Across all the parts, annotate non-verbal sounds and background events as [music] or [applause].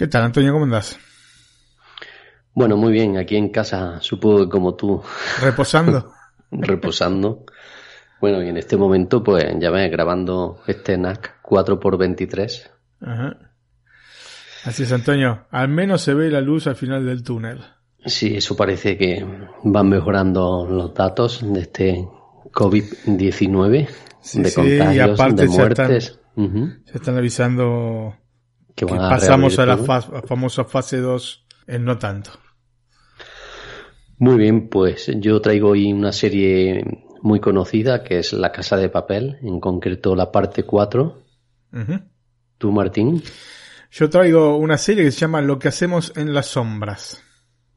¿Qué tal, Antonio? ¿Cómo andas? Bueno, muy bien. Aquí en casa, supongo que como tú. Reposando. [laughs] reposando. Bueno, y en este momento, pues ya ves, grabando este NAC 4x23. Ajá. Así es, Antonio. Al menos se ve la luz al final del túnel. Sí, eso parece que van mejorando los datos de este COVID-19, de contagios, de muertes. Se están, avisando que, pasamos a la famosa fase 2 en no tanto. Muy bien, pues yo traigo hoy una serie muy conocida que es La Casa de Papel, en concreto la parte 4. ¿Tú, Martín? Yo traigo una serie que se llama Lo que hacemos en las sombras.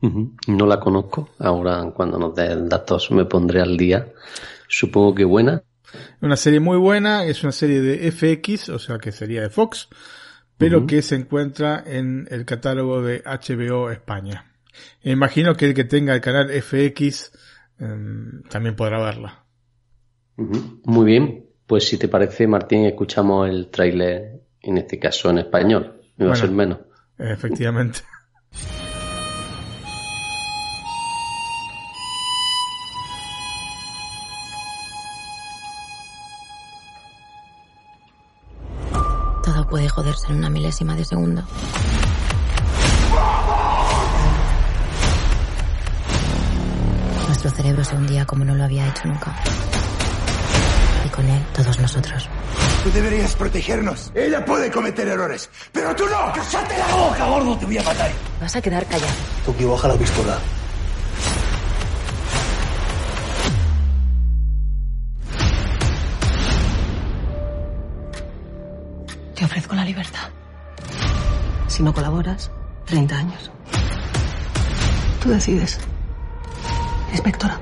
No la conozco. Ahora, cuando nos den datos, me pondré al día. Supongo que buena. Una serie muy buena. Es una serie de FX, o sea que sería de Fox, pero que se encuentra en el catálogo de HBO España. Imagino que el que tenga el canal FX em, también podrá verla. Muy bien, pues si te parece, Martín, escuchamos el tráiler, en este caso en español. Me va a ser menos. Efectivamente. [laughs] puede joderse en una milésima de segundo. Nuestro cerebro se hundía como no lo había hecho nunca. Y con él, todos nosotros. Tú deberías protegernos. Ella puede cometer errores, pero tú no. ¡Cállate la boca, gordo! Te voy a matar. Vas a quedar callado. Toki, baja la pistola. Te ofrezco la libertad. Si no colaboras, 30 años. Tú decides. Inspectora.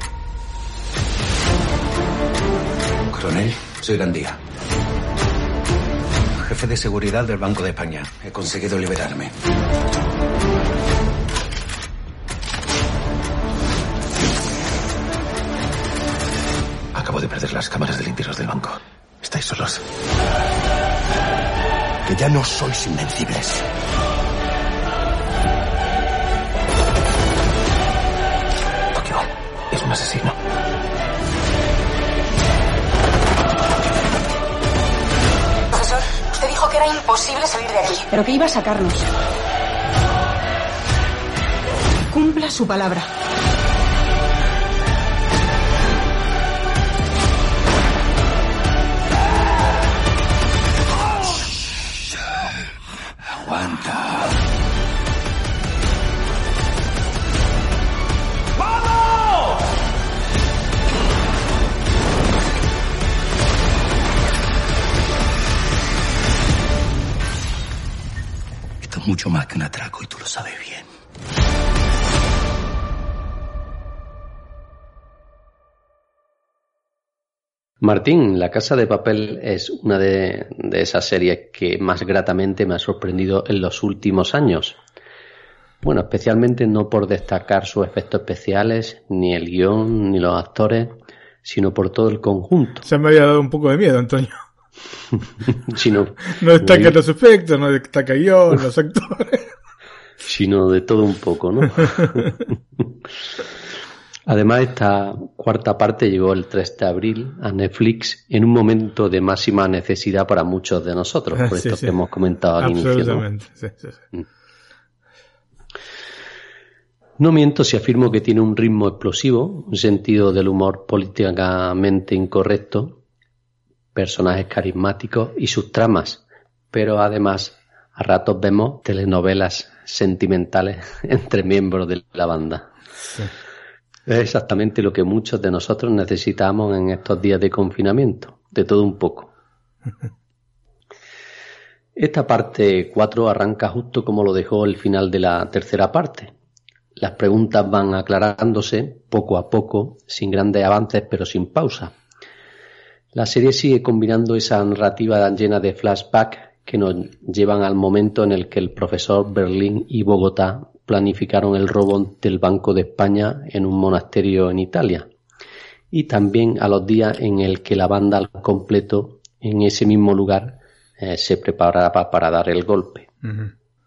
Coronel, soy Gandía. Jefe de seguridad del Banco de España. He conseguido liberarme. Que ya no sois invencibles. asesino. Profesor, usted dijo que era imposible salir de aquí. Pero que iba a sacarnos. Cumpla su palabra. Martín, La Casa de Papel es una de, esas series que más gratamente me ha sorprendido en los últimos años. Bueno, especialmente no por destacar sus efectos especiales, ni el guion, ni los actores, sino por todo el conjunto. Se me había dado un poco de miedo, Antonio. [laughs] sino, [laughs] no destaca los efectos, no destaca yo, los actores. [laughs] Sino de todo un poco, ¿no? Además, esta cuarta parte llegó el 3 de abril a Netflix en un momento de máxima necesidad para muchos de nosotros, por [laughs] esto que hemos comentado al inicio. Mm. ¿no? miento si afirmo que tiene un ritmo explosivo, un sentido del humor políticamente incorrecto personajes carismáticos y sus tramas, pero además a ratos vemos telenovelas sentimentales [laughs] entre miembros de la banda. Es exactamente lo que muchos de nosotros necesitamos en estos días de confinamiento, de todo un poco. [laughs] Esta parte 4 arranca justo como lo dejó el final de la tercera parte. Las preguntas van aclarándose poco a poco, sin grandes avances pero sin pausa. La serie sigue combinando esa narrativa llena de flashback que nos llevan al momento en el que el profesor Berlín y Bogotá planificaron el robo del Banco de España en un monasterio en Italia y también a los días en el que la banda al completo en ese mismo lugar eh, se preparaba para dar el golpe.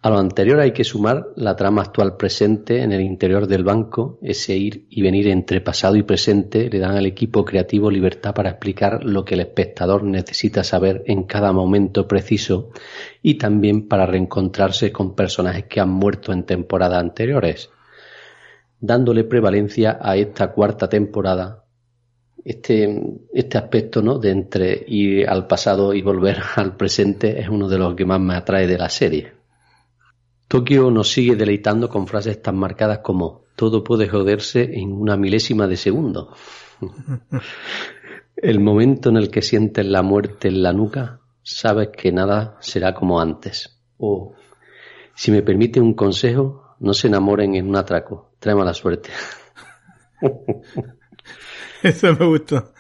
A lo anterior hay que sumar la trama actual presente en el interior del banco, ese ir y venir entre pasado y presente le dan al equipo creativo libertad para explicar lo que el espectador necesita saber en cada momento preciso y también para reencontrarse con personajes que han muerto en temporadas anteriores, dándole prevalencia a esta cuarta temporada este, este aspecto ¿no? de entre ir al pasado y volver [laughs] al presente es uno de los que más me atrae de la serie. Tokio nos sigue deleitando con frases tan marcadas como todo puede joderse en una milésima de segundo. [laughs] el momento en el que sientes la muerte en la nuca, sabes que nada será como antes. O, si me permite un consejo, no se enamoren en un atraco. Trae mala suerte. [laughs] Eso me gustó.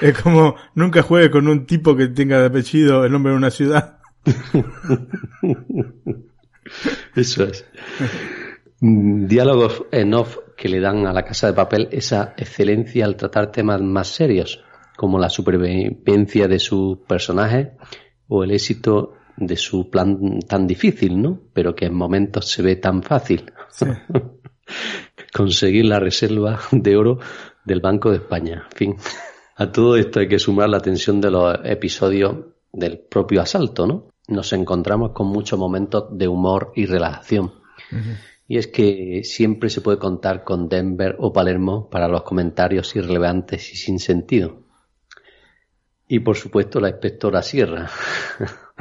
Es como nunca juegue con un tipo que tenga de apellido el nombre de una ciudad. [laughs] [laughs] Eso es. Mm, diálogos en off que le dan a la casa de papel esa excelencia al tratar temas más serios, como la supervivencia de su personaje o el éxito de su plan tan difícil, ¿no? Pero que en momentos se ve tan fácil. [laughs] Conseguir la reserva de oro del Banco de España. En fin, a todo esto hay que sumar la tensión de los episodios del propio asalto, ¿no? Nos encontramos con muchos momentos de humor y relajación. Y es que siempre se puede contar con Denver o Palermo para los comentarios irrelevantes y sin sentido. Y por supuesto la inspectora Sierra,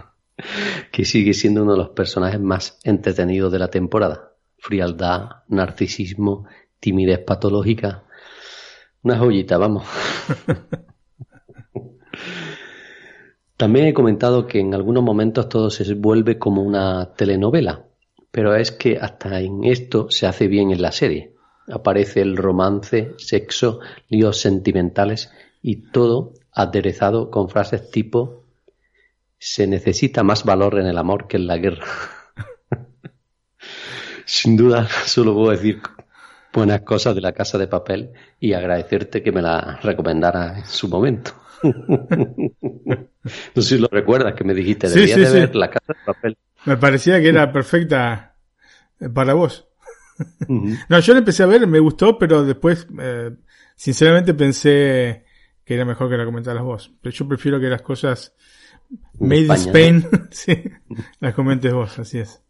[laughs] que sigue siendo uno de los personajes más entretenidos de la temporada. Frialdad, narcisismo, timidez patológica, una joyita, vamos. [laughs] También he comentado que en algunos momentos todo se vuelve como una telenovela, pero es que hasta en esto se hace bien en la serie. Aparece el romance, sexo, líos sentimentales y todo aderezado con frases tipo se necesita más valor en el amor que en la guerra. [laughs] Sin duda, [laughs] solo puedo decir buenas cosas de la casa de papel y agradecerte que me la recomendara en su momento. [laughs] no sé si lo recuerdas que me dijiste, debía de ver la casa de papel. Me parecía que era perfecta para vos. [laughs] No, yo la empecé a ver, me gustó, pero después, eh, sinceramente pensé que era mejor que la comentaras vos. Pero yo prefiero que las cosas made in Spain, [laughs] sí, las comentes vos, así es.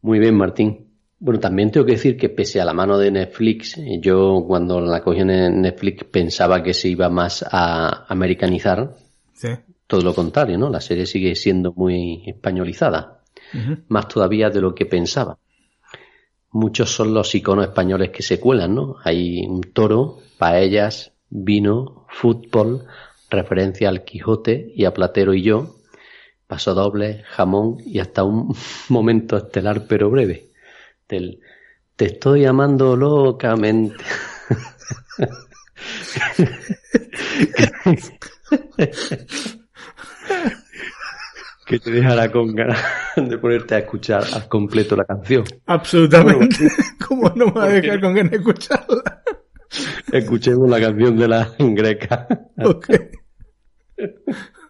Muy bien, Martín. Bueno, también tengo que decir que pese a la mano de Netflix, yo cuando la cogí en Netflix pensaba que se iba más a americanizar. Sí. Todo lo contrario, ¿no? La serie sigue siendo muy españolizada. Más todavía de lo que pensaba. Muchos son los iconos españoles que se cuelan, ¿no? Hay un toro, paellas, vino, fútbol, referencia al Quijote y a Platero y yo, paso doble, jamón y hasta un [laughs] momento estelar pero breve te estoy amando locamente. [laughs] que te dejará con ganas de ponerte a escuchar al completo la canción. Absolutamente. [laughs] ¿Cómo no me va a dejar con ganas de escucharla? Escuchemos la canción de la greca. Okay. [laughs]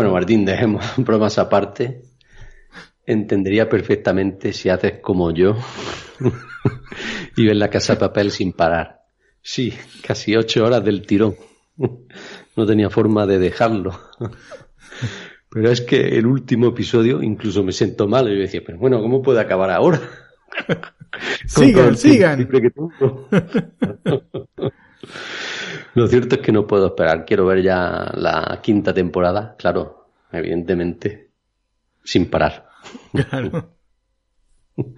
Bueno, Martín, dejemos [laughs] bromas aparte. Entendería perfectamente si haces como yo [laughs] y ves la casa de papel sin parar. Sí, casi ocho horas del tirón. [laughs] No tenía forma de dejarlo. Pero es que el último episodio incluso me sentó mal. Y yo decía, pero bueno, ¿cómo puede acabar ahora? sigan, sigan. Lo cierto es que no puedo esperar. Quiero ver ya la quinta temporada, claro, evidentemente, sin parar. [laughs] Claro. [laughs]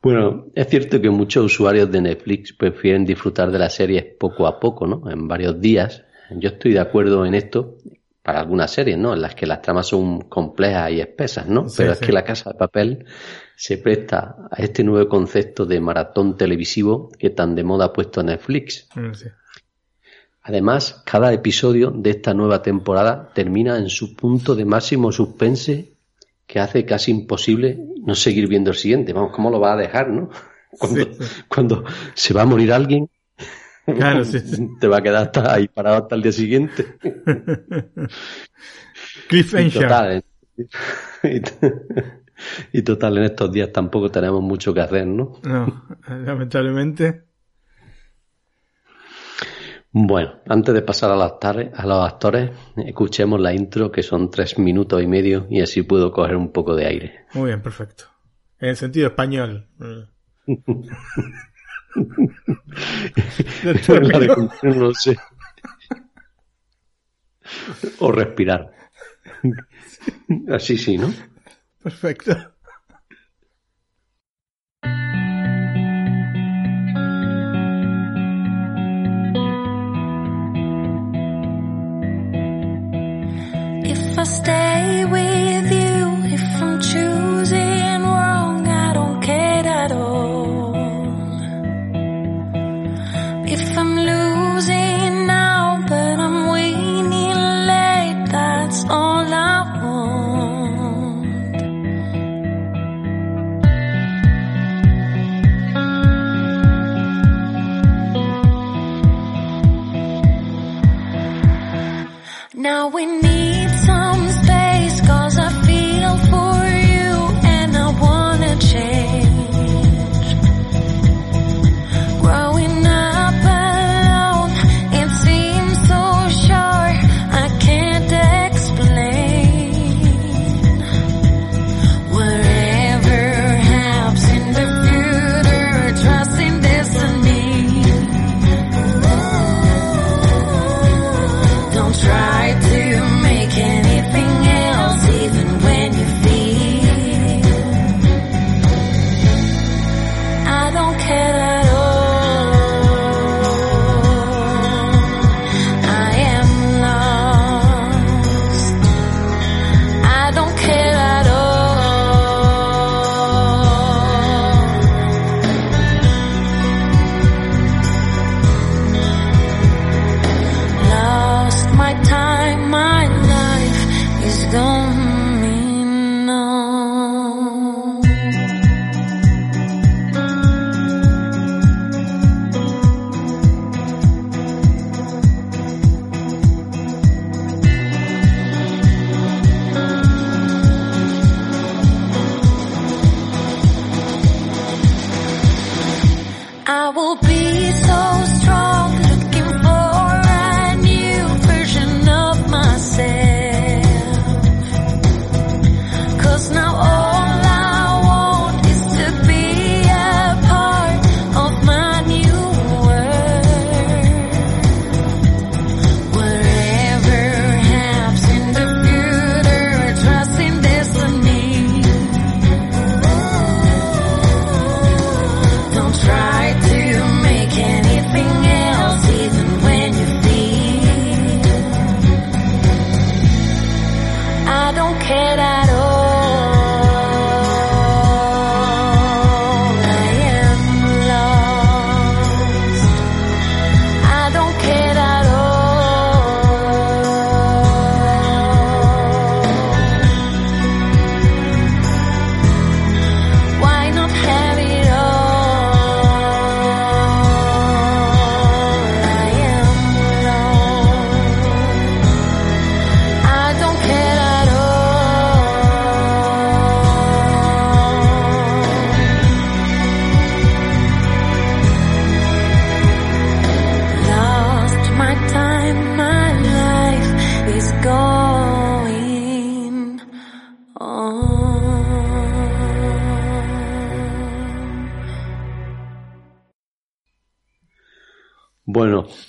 Bueno, es cierto que muchos usuarios de Netflix prefieren disfrutar de las series poco a poco, ¿no? En varios días. Yo estoy de acuerdo en esto para algunas series, ¿no? En las que las tramas son complejas y espesas, ¿no? Pero es que La Casa de Papel se presta a este nuevo concepto de maratón televisivo que tan de moda ha puesto Netflix. Mm, Además, cada episodio de esta nueva temporada termina en su punto de máximo suspense que hace casi imposible no seguir viendo el siguiente. Vamos, ¿cómo lo va a dejar, no? Cuando, se va a morir alguien, claro, te va a quedar hasta ahí parado hasta el día siguiente. [laughs] y total, y [laughs] total, en estos días tampoco tenemos mucho que hacer, ¿no? No, lamentablemente. Bueno, antes de pasar a los, actores, a los actores, escuchemos la intro que son tres minutos y medio y así puedo coger un poco de aire. Muy bien, perfecto. En el sentido español. [laughs] no sé. O respirar. Así sí, ¿no? Perfecto. I stay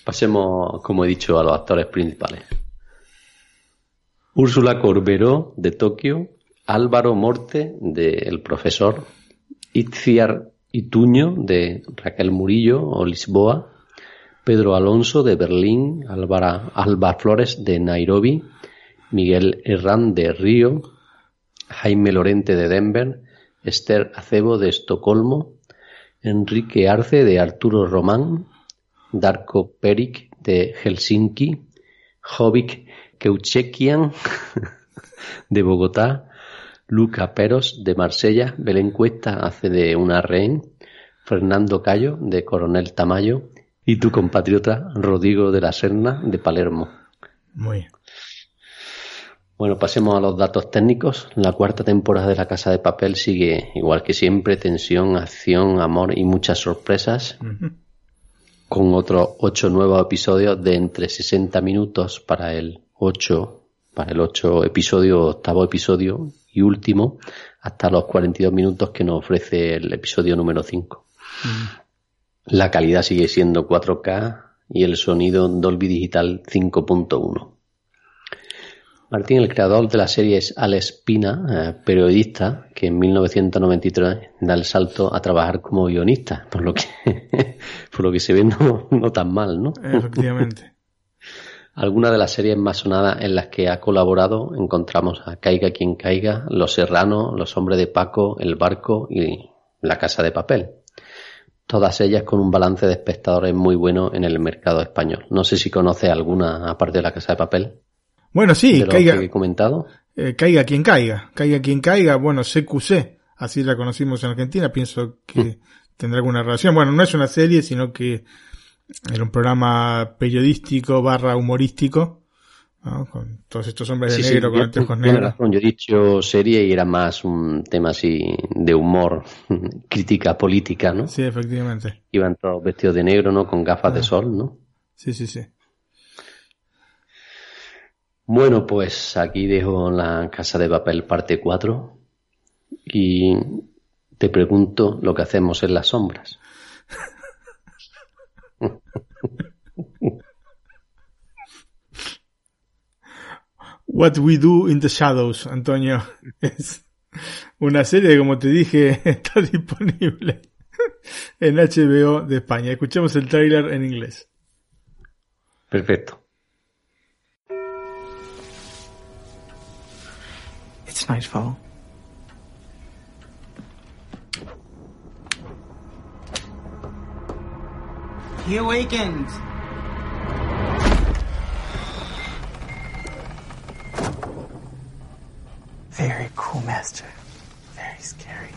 pasemos, como he dicho, a los actores principales. Úrsula Corberó, de Tokio, Álvaro Morte, de El Profesor, Itziar Ituño, de Raquel Murillo o Lisboa, Pedro Alonso, de Berlín, Álvara, Alba Flores, de Nairobi, Miguel Herrán, de Río, Jaime Lorente, de Denver, Esther Acebo, de Estocolmo, Enrique Arce, de Arturo Román, Darko Peric, de Helsinki, Jovic Keuchekian, [laughs] de Bogotá, Luca Peros, de Marsella, Belén Cuesta hace de una rehén, Fernando Cayo, de Coronel Tamayo, y tu compatriota Rodrigo de la Serna, de Palermo. Muy bien. Bueno, pasemos a los datos técnicos. La cuarta temporada de La Casa de Papel sigue, igual que siempre, tensión, acción, amor y muchas sorpresas. Con otros ocho nuevos episodios de entre 60 minutos para el 8, para el 8 episodio, octavo episodio y último, hasta los 42 minutos que nos ofrece el episodio número 5. La calidad sigue siendo 4K y el sonido Dolby Digital 5.1. Martín, el creador de la serie es Alex Pina, eh, periodista, que en 1993 da el salto a trabajar como guionista, por lo que, [laughs] por lo que se ve no, no tan mal, ¿no? Efectivamente. [laughs] Algunas de las series más sonadas en las que ha colaborado encontramos a Caiga quien caiga, Los Serranos, Los Hombres de Paco, El Barco y La Casa de Papel. Todas ellas con un balance de espectadores muy bueno en el mercado español. No sé si conoce alguna aparte de La Casa de Papel. Bueno, sí, de caiga, que he comentado. eh, caiga quien caiga. Caiga quien caiga. Bueno, CQC. Así la conocimos en Argentina. Pienso que tendrá alguna relación. Bueno, no es una serie, sino que era un programa periodístico barra humorístico. ¿no? Con todos estos hombres de Sí, sí, negro con yo- anteojos negros. razón. Yo he dicho serie y era más un tema así de humor, [laughs] crítica política, ¿no? Sí, efectivamente. Iban todos vestidos de negro, ¿no? Con gafas de Ah. sol, ¿no? Sí, sí, sí. Bueno, pues aquí dejo la casa de papel parte 4 y te pregunto lo que hacemos en las sombras. What We Do in the Shadows, Antonio. Es una serie que, como te dije, [laughs] está disponible en HBO de España. Escuchemos el tráiler en inglés. Perfecto. It's nightfall. He awakens. Very cool, Master. Very scary.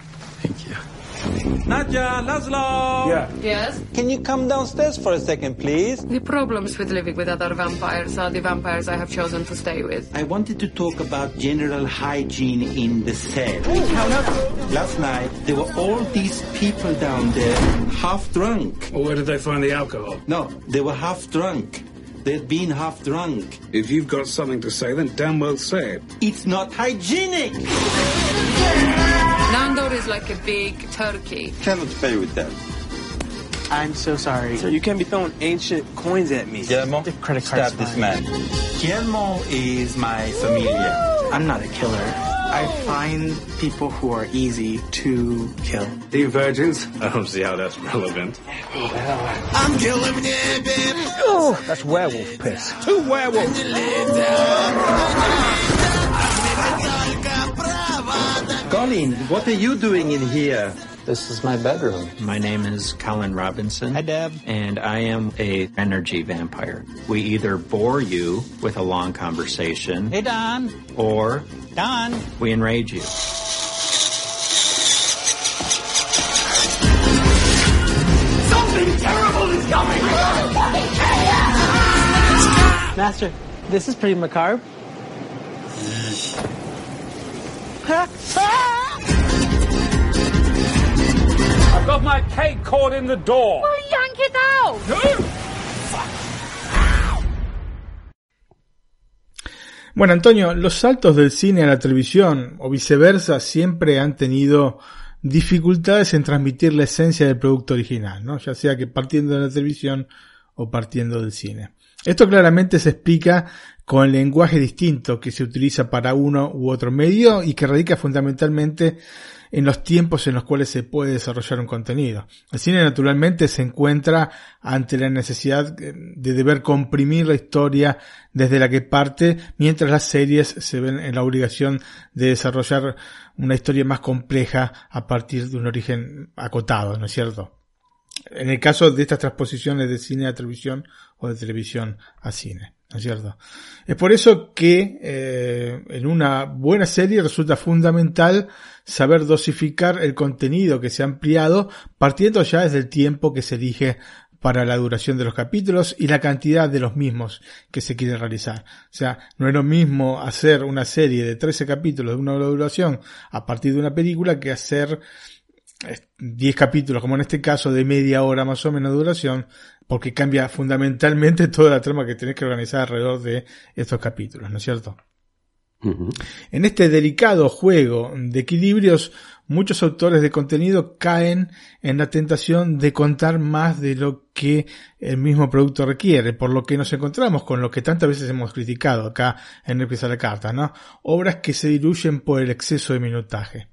Thank you. Nadja, Laszlo! Yeah. Yes? Can you come downstairs for a second, please? The problems with living with other vampires are the vampires I have chosen to stay with. I wanted to talk about general hygiene in the cell. Last night, there were all these people down there, half drunk. Well, where did they find the alcohol? No, they were half drunk. They'd been half drunk. If you've got something to say, then damn well say it. It's not hygienic! [laughs] Nandor is like a big turkey. Cannot pay with that. I'm so sorry. So you can't be throwing ancient coins at me. Guillermo, The credit card's stab this man. Guillermo is my familia. I'm not a killer. I find people who are easy to kill. Are you virgins? I don't see how that's relevant. I'm killing it. Oh, that's werewolf piss. Two werewolves! Colin, what are you doing in here? This is my bedroom. My name is Colin Robinson. Hi, Deb. And I am a energy vampire. We either bore you with a long conversation Hey, Don. or Don. we enrage you. Something terrible is coming. Master, this is pretty macabre. [laughs] I've got my cake caught in the door. yank it out! Bueno, Antonio, los saltos del cine a la televisión o viceversa siempre han tenido dificultades en transmitir la esencia del producto original, ¿no? Ya sea que partiendo de la televisión o partiendo del cine. Esto claramente se explica con lenguaje distinto que se utiliza para uno u otro medio y que radica fundamentalmente en los tiempos en los cuales se puede desarrollar un contenido. El cine naturalmente se encuentra ante la necesidad de deber comprimir la historia desde la que parte, mientras las series se ven en la obligación de desarrollar una historia más compleja a partir de un origen acotado, ¿no es cierto? En el caso de estas transposiciones de cine a televisión o de televisión a cine. ¿no es cierto? Es por eso que eh, en una buena serie resulta fundamental saber dosificar el contenido que se ha ampliado partiendo ya desde el tiempo que se elige para la duración de los capítulos y la cantidad de los mismos que se quiere realizar. O sea, no es lo mismo hacer una serie de 13 capítulos de una duración a partir de una película que hacer 10 capítulos, como en este caso, de media hora más o menos de duración, porque cambia fundamentalmente [laughs] toda la trama que tenés que organizar alrededor de estos capítulos, ¿no es cierto? En este delicado juego de equilibrios, muchos autores de contenido caen en la tentación de contar más de lo que el mismo producto requiere, por lo que nos encontramos con lo que tantas veces hemos criticado acá en el de la carta, ¿no? Obras que se diluyen por el exceso de minutaje.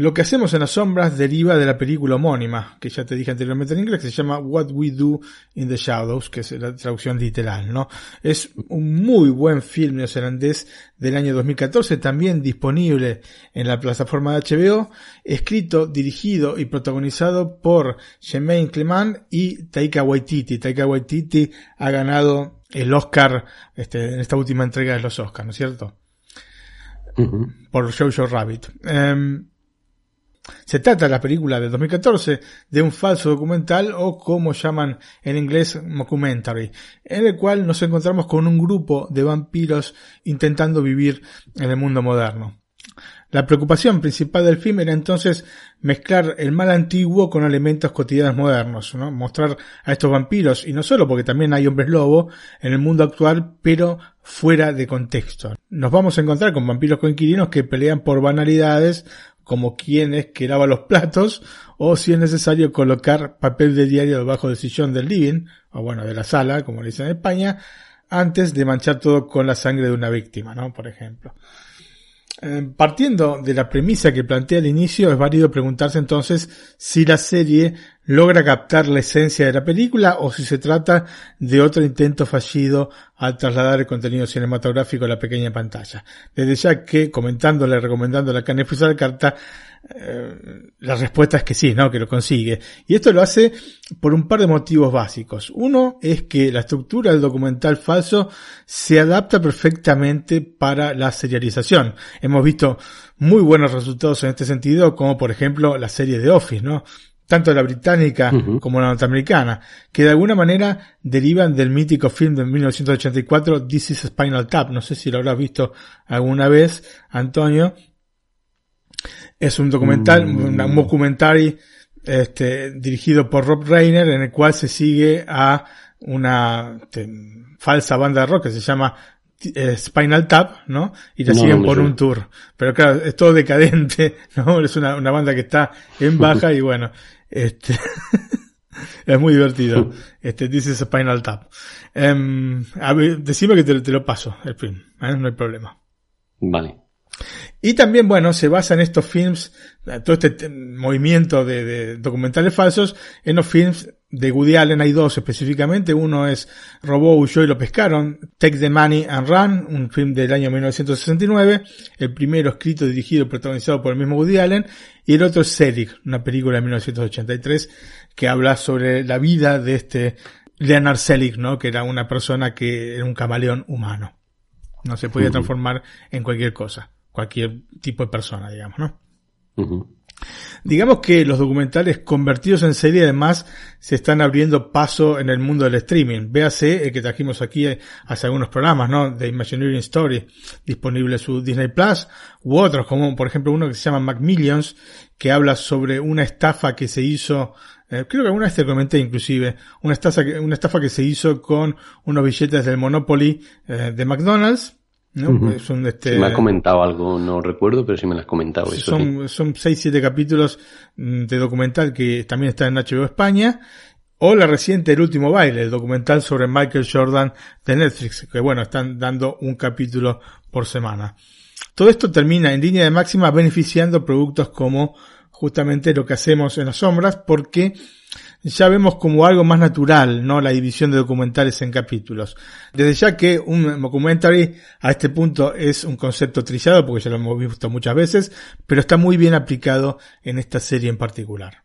Lo que hacemos en las sombras deriva de la película homónima, que ya te dije anteriormente en inglés, que se llama What We Do in the Shadows, que es la traducción literal, ¿no? Es un muy buen film neozelandés del año 2014, también disponible en la plataforma de HBO, escrito, dirigido y protagonizado por Jermaine Clement y Taika Waititi. Taika Waititi ha ganado el Oscar este, en esta última entrega de los Oscars, ¿no es cierto? Por Jojo Rabbit. Em, se trata la película de 2014 de un falso documental o como llaman en inglés mockumentary, en el cual nos encontramos con un grupo de vampiros intentando vivir en el mundo moderno. La preocupación principal del film era entonces mezclar el mal antiguo con elementos cotidianos modernos, ¿no? mostrar a estos vampiros, y no solo porque también hay hombres lobo en el mundo actual, pero fuera de contexto. Nos vamos a encontrar con vampiros coinquilinos que pelean por banalidades como quien es que lava los platos, o si es necesario colocar papel de diario debajo del sillón del living, o bueno, de la sala, como le dicen en España, antes de manchar todo con la sangre de una víctima, ¿no? Por ejemplo. Eh, partiendo de la premisa que plantea al inicio, es válido preguntarse entonces si la serie logra captar la esencia de la película o si se trata de otro intento fallido al trasladar el contenido cinematográfico a la pequeña pantalla. Desde ya que, comentándole, recomendándole a Canefus la carta, eh, la respuesta es que sí, ¿no? Que lo consigue. Y esto lo hace por un par de motivos básicos. Uno es que la estructura del documental falso se adapta perfectamente para la serialización. Hemos visto muy buenos resultados en este sentido, como por ejemplo la serie de Office, ¿no? Tanto la británica como la norteamericana, que de alguna manera derivan del mítico film de 1984 This is Spinal Tap. No sé si lo habrás visto alguna vez, Antonio, es un documental, mm. un documentary este, dirigido por Rob Reiner en el cual se sigue a una este, falsa banda de rock que se llama eh, Spinal Tap, ¿no? Y la siguen por un tour. Pero claro, es todo decadente, [laughs] ¿no? Es una, una banda que está en baja y bueno, este, [laughs] es muy divertido. [laughs] Este, dice Spinal Tap. Um, a ver, decime que te, te lo paso, el film, ¿eh? no hay problema. Vale. Y también, bueno, se basa en estos films, todo este movimiento de, documentales falsos, en los films de Woody Allen hay dos específicamente. Uno es Robó, huyó y lo pescaron, Take the Money and Run, un film del año 1969. El primero escrito, dirigido y protagonizado por el mismo Woody Allen. Y el otro es Selig, una película de 1983 que habla sobre la vida de este Leonard Selig, ¿no? Que era una persona que era un camaleón humano. No se podía transformar en cualquier cosa cualquier tipo de persona, digamos, ¿no? Digamos que los documentales convertidos en serie además se están abriendo paso en el mundo del streaming. Véase el que trajimos aquí hace algunos programas, ¿no? De Imagineering Story, disponible en su Disney Plus, u otros, como por ejemplo uno que se llama Macmillions, que habla sobre una estafa que se hizo, eh, creo que alguna vez te comenté inclusive, una estafa, una estafa que se hizo con unos billetes del Monopoly eh, de McDonald's, ¿no? este, me ha comentado algo, no recuerdo, pero sí me lo has comentado. Eso son, son 6-7 capítulos mm, de documental que también está en HBO España. o la reciente El último baile, el documental sobre Michael Jordan de Netflix, que bueno, están dando un capítulo por semana. Todo esto termina en línea de máxima beneficiando productos como justamente lo que hacemos en las sombras, porque ya vemos como algo más natural, ¿no? La división de documentales en capítulos. Desde ya que un documentary a este punto es un concepto trillado, porque ya lo hemos visto muchas veces, pero está muy bien aplicado en esta serie en particular.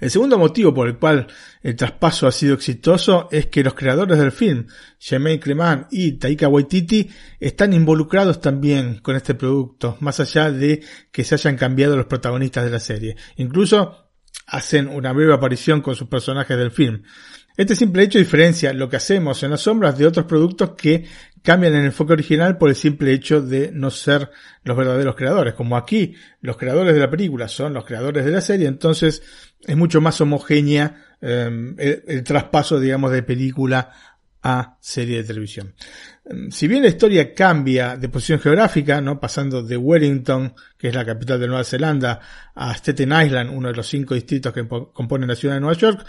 El segundo motivo por el cual el traspaso ha sido exitoso es que los creadores del film, Jermaine Clement y Taika Waititi, están involucrados también con este producto, más allá de que se hayan cambiado los protagonistas de la serie. Incluso hacen una breve aparición con sus personajes del film. Este simple hecho diferencia lo que hacemos en las sombras de otros productos que cambian el enfoque original por el simple hecho de no ser los verdaderos creadores. Como aquí los creadores de la película son los creadores de la serie, entonces es mucho más homogénea em, el, traspaso, digamos, de película a serie de televisión. Em, si bien la historia cambia de posición geográfica, ¿no? pasando de Wellington, que es la capital de Nueva Zelanda, a Staten Island, uno de los cinco distritos que componen la ciudad de Nueva York,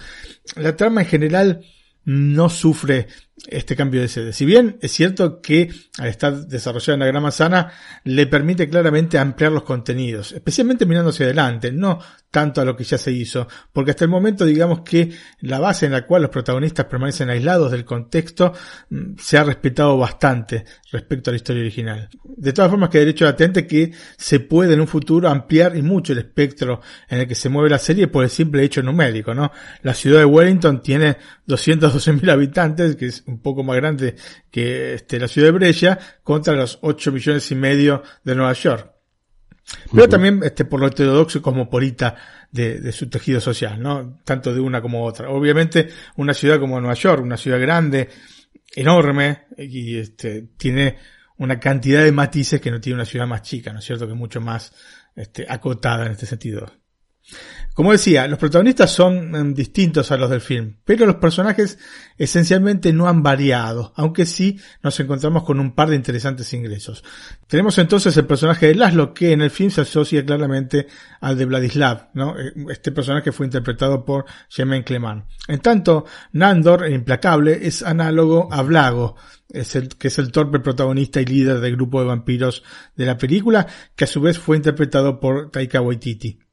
la trama en general no sufre este cambio de sede. Si bien es cierto que al estar desarrollada en la gran manzana le permite claramente ampliar los contenidos, especialmente mirando hacia adelante, no tanto a lo que ya se hizo, porque hasta el momento digamos que la base en la cual los protagonistas permanecen aislados del contexto mm, se ha respetado bastante respecto a la historia original. De todas formas que derecho latente que se puede en un futuro ampliar y mucho el espectro en el que se mueve la serie por el simple hecho numérico, ¿no? La ciudad de Wellington tiene 212.000 habitantes, que es un poco más grande que este, la ciudad de Brescia, contra los 8 millones y medio de Nueva York. Pero también este, por lo heterodoxo y cosmopolita de, de, su tejido social, ¿no? Tanto de una como otra. Obviamente, una ciudad como Nueva York, una ciudad grande, enorme, y este, tiene una cantidad de matices que no tiene una ciudad más chica, ¿no es cierto? Que mucho más este, acotada en este sentido. Como decía, los protagonistas son em, distintos a los del film, pero los personajes esencialmente no han variado, aunque sí nos encontramos con un par de interesantes ingresos. Tenemos entonces el personaje de Laszlo, que en el film se asocia claramente al de Vladislav, ¿no? Eh, este personaje fue interpretado por Jermaine Clement. En tanto, Nandor, el implacable, es análogo a Vlago, es el, que es el torpe protagonista y líder del grupo de vampiros de la película, que a su vez fue interpretado por Taika Waititi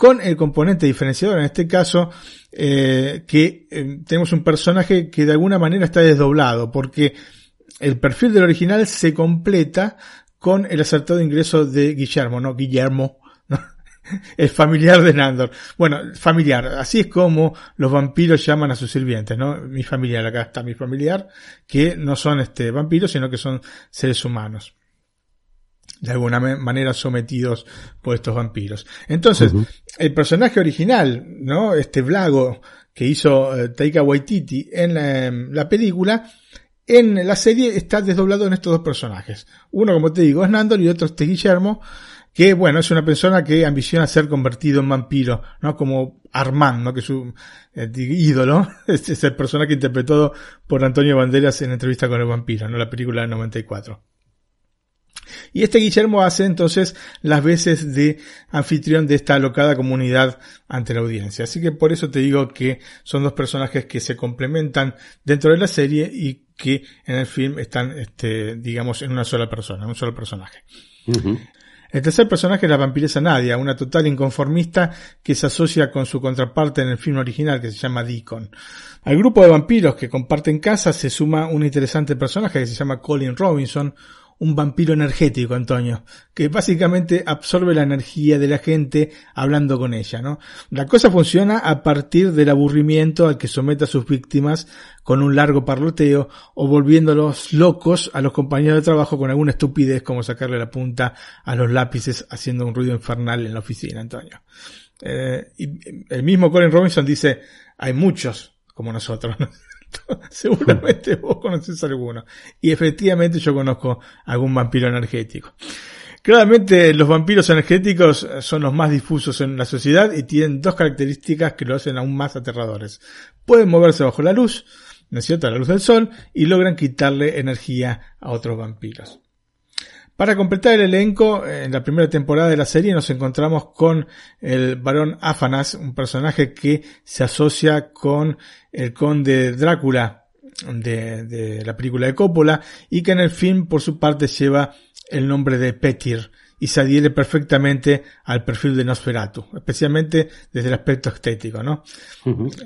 con el componente diferenciador en este caso eh, que eh, tenemos un personaje que de alguna manera está desdoblado porque el perfil del original se completa con el acertado ingreso de Guillermo, ¿no? Guillermo, [laughs] el familiar de Nandor. Bueno, familiar, así es como los vampiros llaman a sus sirvientes, ¿no? Mi familiar, acá está mi familiar, que no son este vampiros, sino que son seres humanos de alguna manera sometidos por estos vampiros. Entonces, el personaje original, ¿no? Este Vlago que hizo eh, Taika Waititi en la, película, en la serie está desdoblado en estos dos personajes. Uno, como te digo, es Nandor y otro es Guillermo, que bueno, es una persona que ambiciona ser convertido en vampiro, ¿no? Como Armand, ¿no? Que es su eh, ídolo, [laughs] este es el personaje interpretado por Antonio Banderas en entrevista con el vampiro, ¿no? La película del 94. Y este Guillermo hace entonces las veces de anfitrión de esta alocada comunidad ante la audiencia. Así que por eso te digo que son dos personajes que se complementan dentro de la serie y que en el film están, este, digamos, en una sola persona, un solo personaje. El tercer personaje es la vampiresa Nadia, una total inconformista que se asocia con su contraparte en el film original que se llama Deacon. Al grupo de vampiros que comparten casa se suma un interesante personaje que se llama Colin Robinson, un vampiro energético, Antonio, que básicamente absorbe la energía de la gente hablando con ella, ¿no? La cosa funciona a partir del aburrimiento al que somete a sus víctimas con un largo parloteo o volviéndolos locos a los compañeros de trabajo con alguna estupidez como sacarle la punta a los lápices haciendo un ruido infernal en la oficina, Antonio. Eh, y el mismo Colin Robinson dice, hay muchos como nosotros, ¿no? [laughs] Seguramente vos conoces alguno. Y efectivamente yo conozco algún vampiro energético. Claramente los vampiros energéticos son los más difusos en la sociedad y tienen dos características que lo hacen aún más aterradores. Pueden moverse bajo la luz, ¿no es cierto?, a la luz del sol, y logran quitarle energía a otros vampiros. Para completar el elenco, en la primera temporada de la serie nos encontramos con el varón Afanas, un personaje que se asocia con el conde Drácula de, de la película de Coppola y que en el film por su parte lleva el nombre de Petir y se adhiere perfectamente al perfil de Nosferatu, especialmente desde el aspecto estético, ¿no?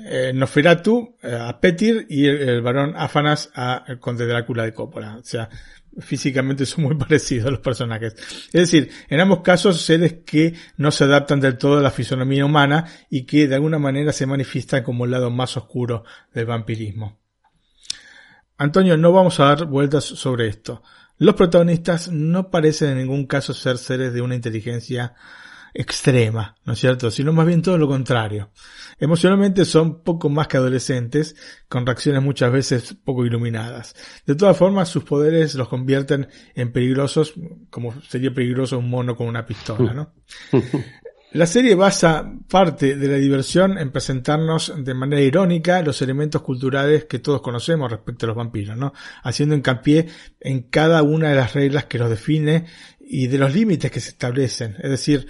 Eh, Nosferatu eh, a Petir y el, el varón Afanas a el conde Drácula de Coppola, o sea, físicamente son muy [laughs] parecidos los personajes. Es decir, en ambos casos seres que no se adaptan del todo a la fisonomía humana y que de alguna manera se manifiestan como el lado más oscuro del vampirismo. Antonio, no vamos a dar vueltas sobre esto. Los protagonistas no parecen en ningún caso ser seres de una inteligencia extrema, ¿no es cierto? Sino más bien todo lo contrario. Emocionalmente son poco más que adolescentes, con reacciones muchas veces poco iluminadas. De todas formas, sus poderes los convierten en peligrosos, como sería peligroso un mono con una pistola, ¿no? [laughs] La serie basa parte de la diversión en presentarnos de manera irónica los elementos culturales que todos conocemos respecto a los vampiros, ¿no? Haciendo hincapié en cada una de las reglas que los define y de los límites que se establecen. Es decir,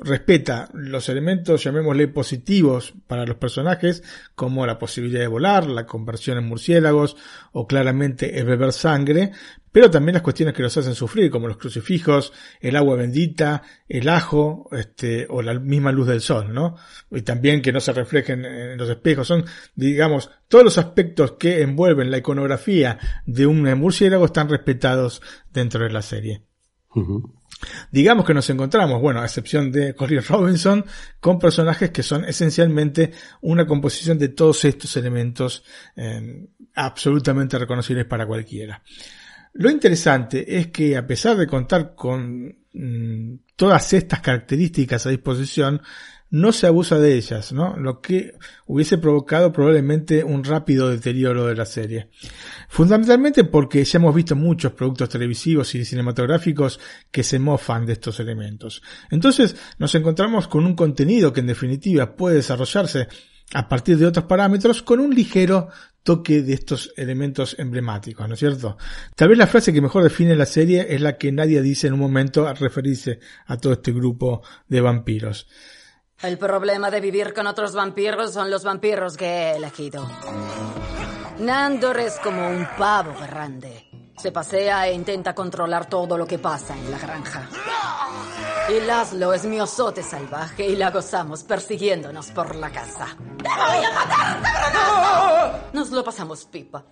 respeta los elementos, llamémosle positivos para los personajes, como la posibilidad de volar, la conversión en murciélagos o claramente el beber sangre, pero también las cuestiones que los hacen sufrir, como los crucifijos, el agua bendita, el ajo, este, o la misma luz del sol, ¿no? Y también que no se reflejen en los espejos. Son, digamos, todos los aspectos que envuelven la iconografía de un murciélago están respetados dentro de la serie. Digamos que nos encontramos, bueno, a excepción de Colin Robinson, con personajes que son esencialmente una composición de todos estos elementos eh, absolutamente reconocibles para cualquiera. Lo interesante es que a pesar de contar con mm, todas estas características a disposición, no se abusa de ellas, ¿no? Lo que hubiese provocado probablemente un rápido deterioro de la serie. Fundamentalmente porque ya hemos visto muchos productos televisivos y cinematográficos que se mofan de estos elementos. Entonces nos encontramos con un contenido que en definitiva puede desarrollarse a partir de otros parámetros con un ligero toque de estos elementos emblemáticos, ¿no es cierto? Tal vez la frase que mejor define la serie es la que nadie dice en un momento al referirse a todo este grupo de vampiros. El problema de vivir con otros vampiros son los vampiros que he elegido. Nandor es como un pavo grande. Se pasea e intenta controlar todo lo que pasa en la granja. Y Laszlo es mi osote salvaje y la gozamos persiguiéndonos por la casa. ¡Te voy a matar, cabrona! Nos lo pasamos pipa.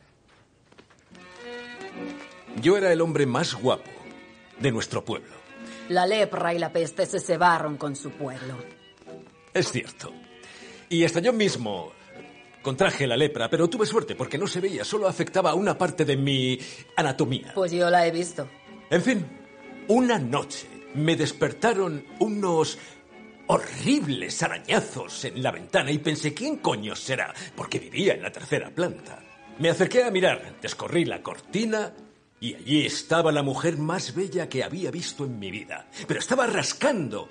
Yo era el hombre más guapo de nuestro pueblo. La lepra y la peste se cebaron con su pueblo. Es cierto. Y hasta yo mismo contraje la lepra, pero tuve suerte porque no se veía, solo afectaba una parte de mi anatomía. Pues yo la he visto. En fin, una noche me despertaron unos horribles arañazos en la ventana y pensé, ¿quién coño será? Porque vivía en la tercera planta. Me acerqué a mirar, descorrí la cortina y allí estaba la mujer más bella que había visto en mi vida. Pero estaba rascando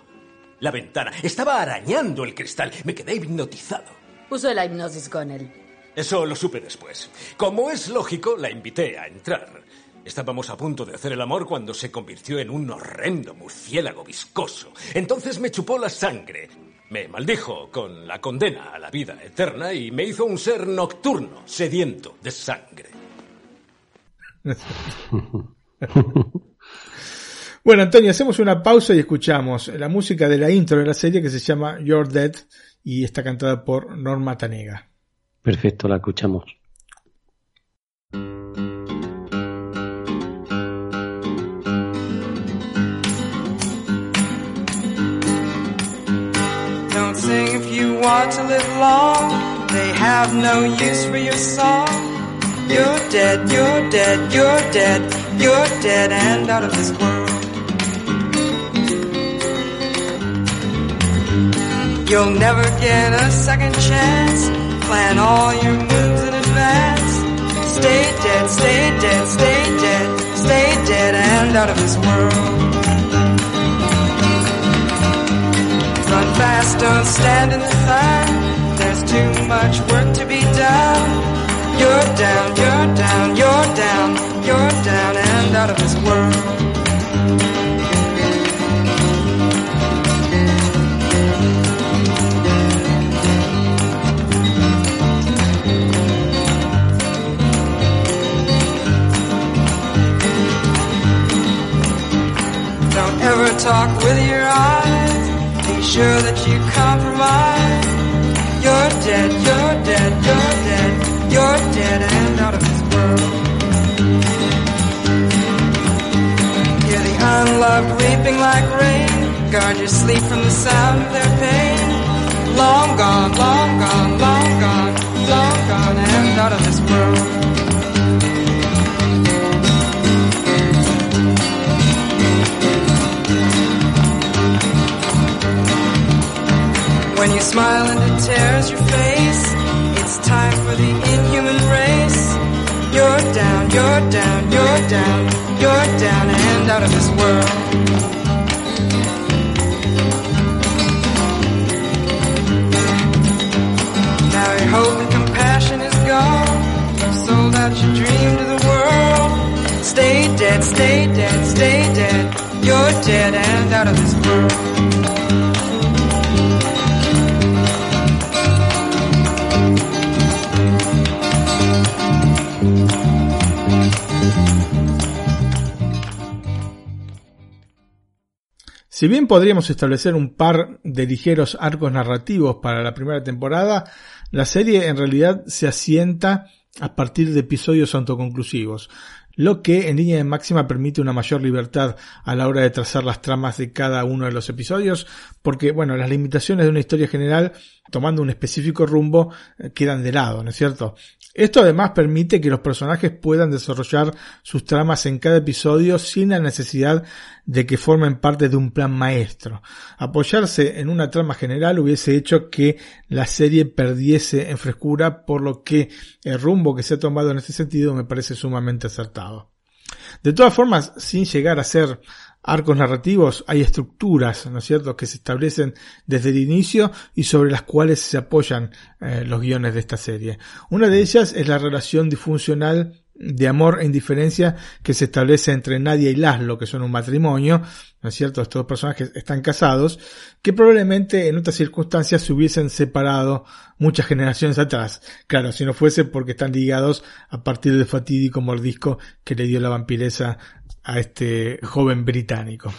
la ventana, estaba arañando el cristal. Me quedé hipnotizado. Usé la hipnosis con él. Eso lo supe después. Como es lógico, la invité a entrar. Estábamos a punto de hacer el amor cuando se convirtió en un horrendo murciélago viscoso. Entonces me chupó la sangre. Me maldijo con la condena a la vida eterna y me hizo un ser nocturno, sediento de sangre. [laughs] Bueno, Antonio, hacemos una pausa y escuchamos la música de la intro de la serie que se llama You're Dead y está cantada por Norma Tanega. Perfecto, la escuchamos. Don't sing if you want to live long. They have no use for your song. You're dead, you're dead, you're dead, you're dead and out of this world. You'll never get a second chance. Plan all your moves in advance. Stay dead, stay dead, stay dead, stay dead and out of this world. Run fast, don't stand in the sun. There's too much work to be done. You're down, you're down, you're down, you're down and out of this world. Talk with your eyes. Be sure that you compromise. You're dead, you're dead, you're dead, you're dead and out of this world. Hear the unloved weeping like rain. Guard your sleep from the sound of their pain. Long gone, long gone, long gone, long gone and out of this world. Smile and it tears your face, it's time for the inhuman race. You're down, you're down, you're down, you're down and out of this world. Now your hope and compassion is gone. You've sold out your dream to the world. Stay dead, stay dead, stay dead. You're dead and out of this world. Si bien podríamos establecer un par de ligeros arcos narrativos para la primera temporada, la serie en realidad se asienta a partir de episodios autoconclusivos, lo que en línea de máxima permite una mayor libertad a la hora de trazar las tramas de cada uno de los episodios, porque bueno, las limitaciones de una historia general, tomando un específico rumbo, eh, quedan de lado, ¿no es cierto? Esto además permite que los personajes puedan desarrollar sus tramas en cada episodio sin la necesidad de que formen parte de un plan maestro. Apoyarse en una trama general hubiese hecho que la serie perdiese en frescura, por lo que el rumbo que se ha tomado en este sentido me parece sumamente acertado. De todas formas, sin llegar a ser arcos narrativos, hay estructuras, ¿no es cierto?, que se establecen desde el inicio y sobre las cuales se apoyan eh, los guiones de esta serie. Una de ellas es la relación disfuncional de amor e indiferencia que se establece entre Nadia y Laszlo, que son un matrimonio, ¿no es cierto? Estos dos personajes están casados, que probablemente en otras circunstancias se hubiesen separado muchas generaciones atrás. Claro, si no fuese porque están ligados a partir del fatídico mordisco que le dio la vampiresa a este joven británico.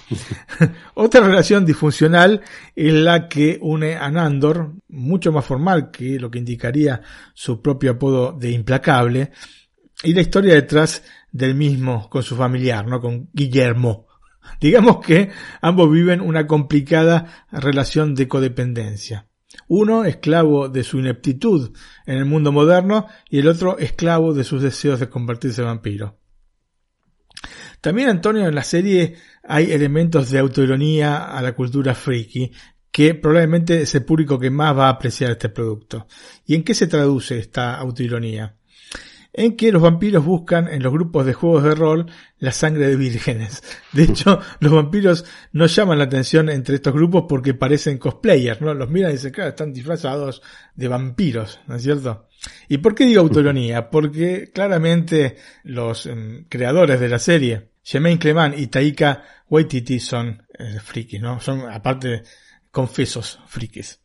[laughs] Otra relación disfuncional es la que une a Nandor, mucho más formal que lo que indicaría su propio apodo de implacable, y la historia detrás del mismo con su familiar, ¿no? Con Guillermo. [laughs] Digamos que ambos viven una complicada relación de codependencia. Uno esclavo de su ineptitud en el mundo moderno y el otro esclavo de sus deseos de convertirse en vampiro. También, Antonio, en la serie hay elementos de autoironía a la cultura freaky, que probablemente es el público que más va a apreciar este producto. ¿Y en qué se traduce esta autoironía? en que los vampiros buscan en los grupos de juegos de rol la sangre de vírgenes. De hecho, los vampiros no llaman la atención entre estos grupos porque parecen cosplayers, ¿no? Los miran y dicen, claro, están disfrazados de vampiros, ¿no es cierto? ¿Y por qué digo autoironía? Porque claramente los eh, creadores de la serie, Jermaine Clement y Taika Waititi son eh, frikis, ¿no? Son, aparte, confesos frikis.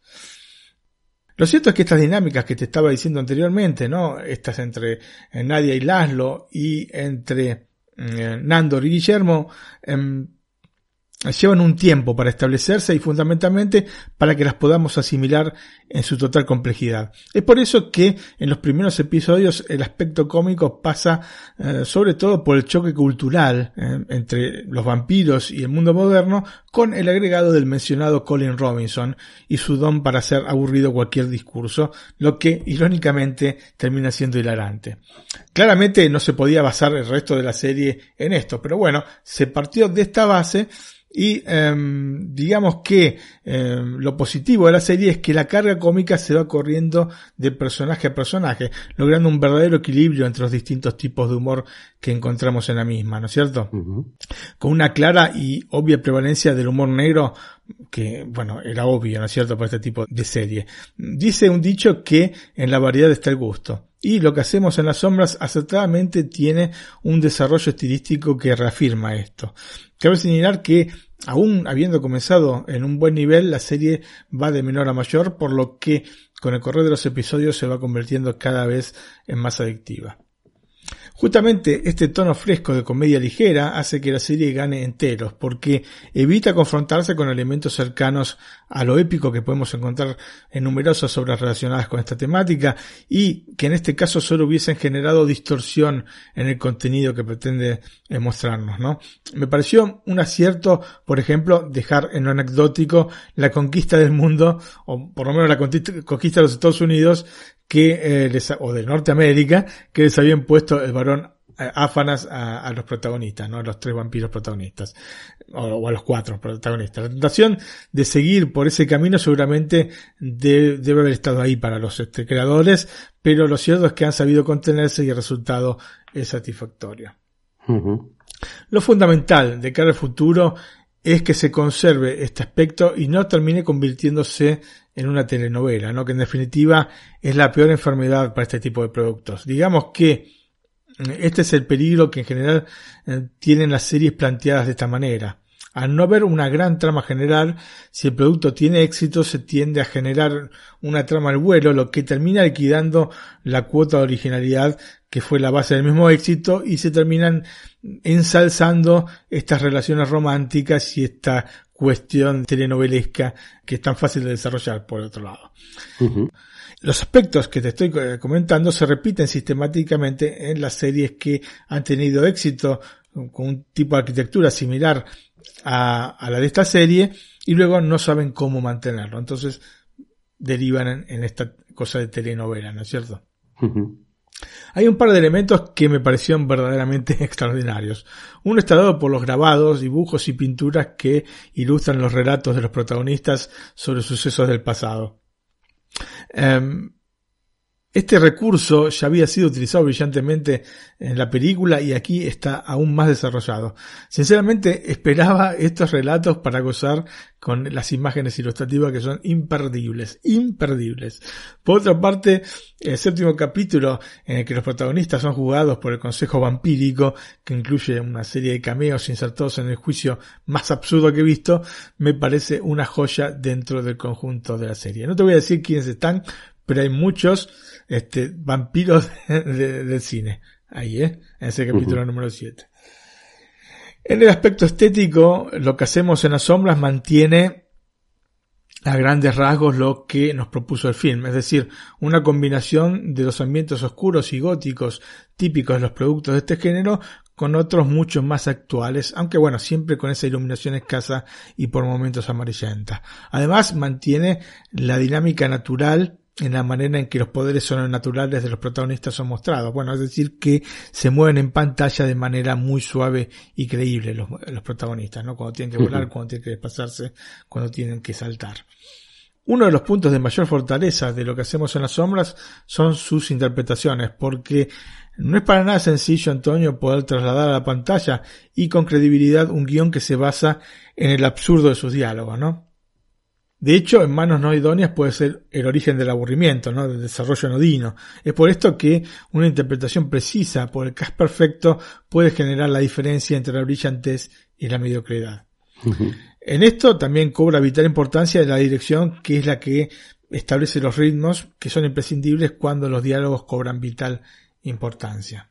Lo cierto es que estas dinámicas que te estaba diciendo anteriormente, ¿no? Estas entre eh, Nadia y Laszlo y entre eh, Nandor y Guillermo, eh, llevan un tiempo para establecerse y fundamentalmente para que las podamos asimilar en su total complejidad. Es por eso que en los primeros episodios el aspecto cómico pasa eh, sobre todo por el choque cultural eh, entre los vampiros y el mundo moderno con el agregado del mencionado Colin Robinson y su don para hacer aburrido cualquier discurso, lo que irónicamente termina siendo hilarante. Claramente no se podía basar el resto de la serie en esto, pero bueno, se partió de esta base y eh, digamos que eh, lo positivo de la serie es que la carga cómica se va corriendo de personaje a personaje, logrando un verdadero equilibrio entre los distintos tipos de humor que encontramos en la misma, ¿no es cierto? Uh -huh. Con una clara y obvia prevalencia del humor negro que, bueno, era obvio, ¿no es cierto?, para este tipo de serie. Dice un dicho que en la variedad está el gusto. Y lo que hacemos en las sombras acertadamente tiene un desarrollo estilístico que reafirma esto. Cabe señalar que, aún habiendo comenzado en un buen nivel, la serie va de menor a mayor, por lo que con el correr de los episodios se va convirtiendo cada vez en más adictiva. Justamente este tono fresco de comedia ligera hace que la serie gane enteros, porque evita confrontarse con elementos cercanos a lo épico que podemos encontrar en numerosas obras relacionadas con esta temática y que en este caso solo hubiesen generado distorsión en el contenido que pretende eh, mostrarnos, ¿no? Me pareció un acierto, por ejemplo, dejar en lo anecdótico la conquista del mundo, o por lo menos la conquista de los Estados Unidos, que eh, les, o de Norteamérica que les habían puesto el varón eh, áfanas a, a, los protagonistas, ¿no? A los tres vampiros protagonistas. O, o, a los cuatro protagonistas. La tentación de seguir por ese camino seguramente de, debe haber estado ahí para los este, creadores, pero lo cierto es que han sabido contenerse y el resultado es satisfactorio. Uh -huh. Lo fundamental de cara al futuro es que se conserve este aspecto y no termine convirtiéndose en una telenovela, ¿no? que en definitiva es la peor enfermedad para este tipo de productos. Digamos que este es el peligro que en general eh, tienen las series planteadas de esta manera. Al no haber una gran trama general, si el producto tiene éxito, se tiende a generar una trama al vuelo, lo que termina liquidando la cuota de originalidad que fue la base del mismo éxito y se terminan ensalzando estas relaciones románticas y esta cuestión telenovelesca que es tan fácil de desarrollar por otro lado. Uh -huh. Los aspectos que te estoy comentando se repiten sistemáticamente en las series que han tenido éxito con un tipo de arquitectura similar a, a la de esta serie y luego no saben cómo mantenerlo. Entonces derivan en, en esta cosa de telenovela, ¿no es cierto? Uh -huh. Hay un par de elementos que me parecieron verdaderamente [laughs] extraordinarios. Uno está dado por los grabados, dibujos y pinturas que ilustran los relatos de los protagonistas sobre sucesos del pasado. Um, este recurso ya había sido utilizado brillantemente en la película y aquí está aún más desarrollado. Sinceramente esperaba estos relatos para gozar con las imágenes ilustrativas que son imperdibles, imperdibles. Por otra parte, el séptimo capítulo en el que los protagonistas son jugados por el Consejo Vampírico, que incluye una serie de cameos insertados en el juicio más absurdo que he visto, me parece una joya dentro del conjunto de la serie. No te voy a decir quiénes están, pero hay muchos este, vampiros [laughs] del de, de cine. Ahí, ¿eh? En ese capítulo uh -huh. número 7. En el aspecto estético, lo que hacemos en las sombras mantiene a grandes rasgos lo que nos propuso el film, es decir, una combinación de los ambientes oscuros y góticos típicos de los productos de este género con otros mucho más actuales, aunque bueno, siempre con esa iluminación escasa y por momentos amarillenta. Además, mantiene la dinámica natural en la manera en que los poderes sobrenaturales de los protagonistas son mostrados. Bueno, es decir, que se mueven en pantalla de manera muy suave y creíble los, los protagonistas, ¿no? Cuando tienen que volar, uh -huh. cuando tienen que desplazarse, cuando tienen que saltar. Uno de los puntos de mayor fortaleza de lo que hacemos en las sombras son sus interpretaciones, porque no es para nada sencillo, Antonio, poder trasladar a la pantalla y con credibilidad un guion que se basa en el absurdo de sus diálogos, ¿no? De hecho, en manos no idóneas puede ser el origen del aburrimiento, ¿no? del desarrollo anodino. Es por esto que una interpretación precisa por el cast perfecto puede generar la diferencia entre la brillantez y la mediocridad. Uh -huh. En esto también cobra vital importancia la dirección, que es la que establece los ritmos que son imprescindibles cuando los diálogos cobran vital importancia.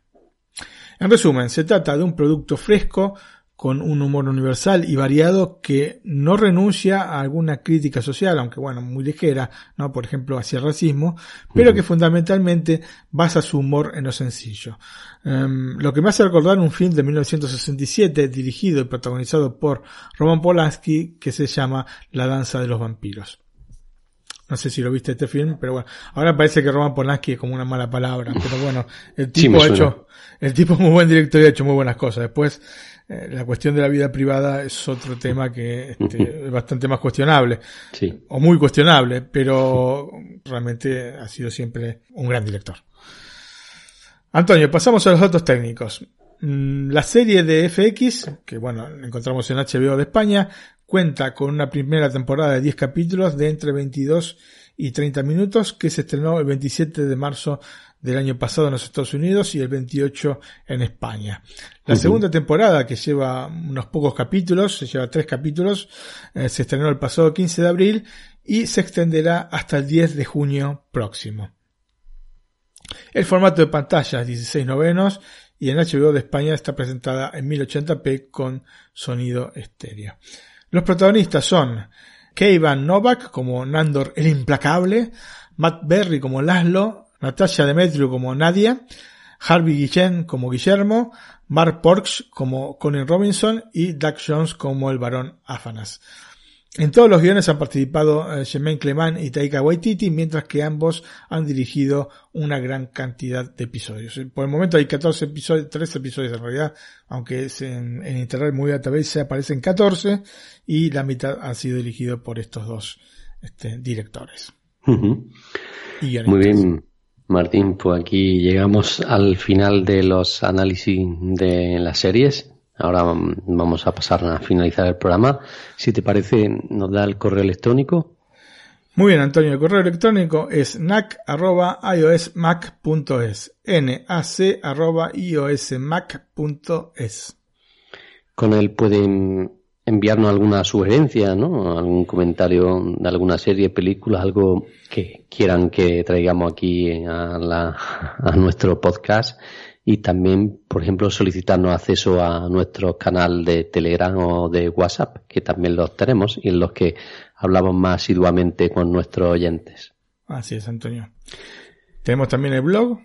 En resumen, se trata de un producto fresco, con un humor universal y variado que no renuncia a alguna crítica social, aunque bueno, muy ligera, ¿no? Por ejemplo, hacia el racismo, pero que fundamentalmente basa su humor en lo sencillo. Um, lo que me hace recordar un film de 1967 dirigido y protagonizado por Roman Polanski que se llama La danza de los vampiros. No sé si lo viste este film, pero bueno, ahora parece que Roman Polanski es como una mala palabra, pero bueno, el tipo sí, ha hecho, el tipo es muy buen director y ha hecho muy buenas cosas. Después, la cuestión de la vida privada es otro tema que este, es bastante más cuestionable. Sí. O muy cuestionable, pero realmente ha sido siempre un gran director. Antonio, pasamos a los datos técnicos. Mm, la serie de FX, que bueno, encontramos en HBO de España, cuenta con una primera temporada de 10 capítulos de entre 22 y 30 minutos que se estrenó el 27 de marzo del año pasado en los Estados Unidos y el 28 en España. La uh -huh. segunda temporada, que lleva unos pocos capítulos, se lleva tres capítulos, eh, se estrenó el pasado 15 de abril y se extenderá hasta el 10 de junio próximo. El formato de pantalla es 16 novenos y en HBO de España está presentada en 1080p con sonido estéreo. Los protagonistas son Keivan Novak como Nandor el Implacable, Matt Berry como Laszlo, Natasha Demetriou como Nadia, Harvey Guillén como Guillermo, Mark Porks como Colin Robinson y Doug Jones como el varón Afanas. En todos los guiones han participado eh, Jermaine Clement y Taika Waititi, mientras que ambos han dirigido una gran cantidad de episodios. Por el momento hay 14 episodios, 13 episodios en realidad, aunque es en, en Internet Movie Database aparecen 14 y la mitad han sido dirigidos por estos dos este, directores. y Muy bien, Martín, pues aquí llegamos al final de los análisis de las series. Ahora vamos a pasar a finalizar el programa. Si te parece, nos da el correo electrónico. Muy bien, Antonio. El correo electrónico es nac.iosmac.es. nac.iosmac.es. Con él pueden enviarnos alguna sugerencia, ¿no? Algún comentario de alguna serie, película, algo que quieran que traigamos aquí a, la, a nuestro podcast y también, por ejemplo, solicitarnos acceso a nuestro canal de Telegram o de WhatsApp, que también los tenemos y en los que hablamos más asiduamente con nuestros oyentes. Así es, Antonio. Tenemos también el blog,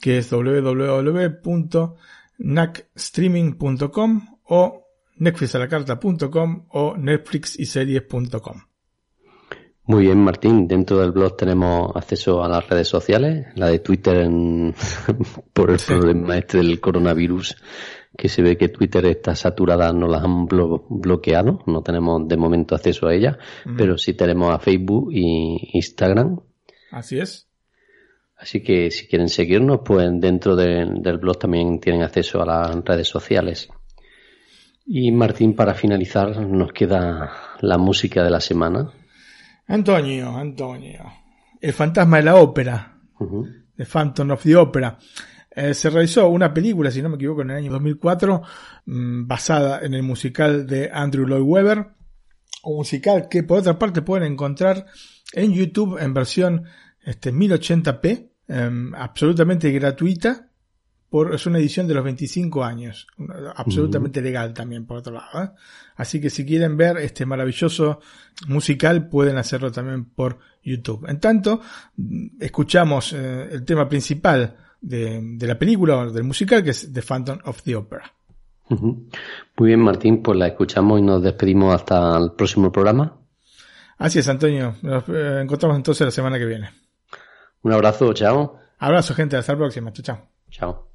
que es www.nacstreaming.com o netflixalacarta.com o netflixiseries.com. Muy bien, Martín. Dentro del blog tenemos acceso a las redes sociales, la de Twitter [laughs] por el problema este del coronavirus, que se ve que Twitter está saturada, no las han bloqueado, no tenemos de momento acceso a ella, pero sí tenemos a Facebook y Instagram. Así es. Así que si quieren seguirnos, pues dentro del blog también tienen acceso a las redes sociales. Y Martín, para finalizar, nos queda la música de la semana. Antonio, Antonio. El fantasma de la ópera. The Phantom of the Opera. Eh, se realizó una película, si no me equivoco, en el año 2004, mm, basada en el musical de Andrew Lloyd Webber. Un musical que por otra parte pueden encontrar en YouTube en versión este, 1080p, em, absolutamente gratuita es una edición de los 25 años, absolutamente legal también por otro lado. ¿eh? Así que si quieren ver este maravilloso musical pueden hacerlo también por YouTube. En tanto, escuchamos eh, el tema principal de, la película o del musical que es The Phantom of the Opera. Muy bien, Martín, pues la escuchamos y nos despedimos hasta el próximo programa. Así es, Antonio. Nos eh, encontramos entonces la semana que viene. Un abrazo, chao. Abrazo, gente. Hasta la próxima. Chao, chao.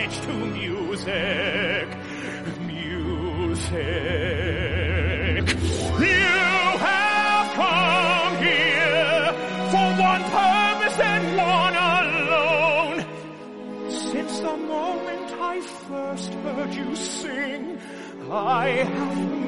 Homage to music. Music. You have come here for one purpose and one alone. Since the moment I first heard you sing, I have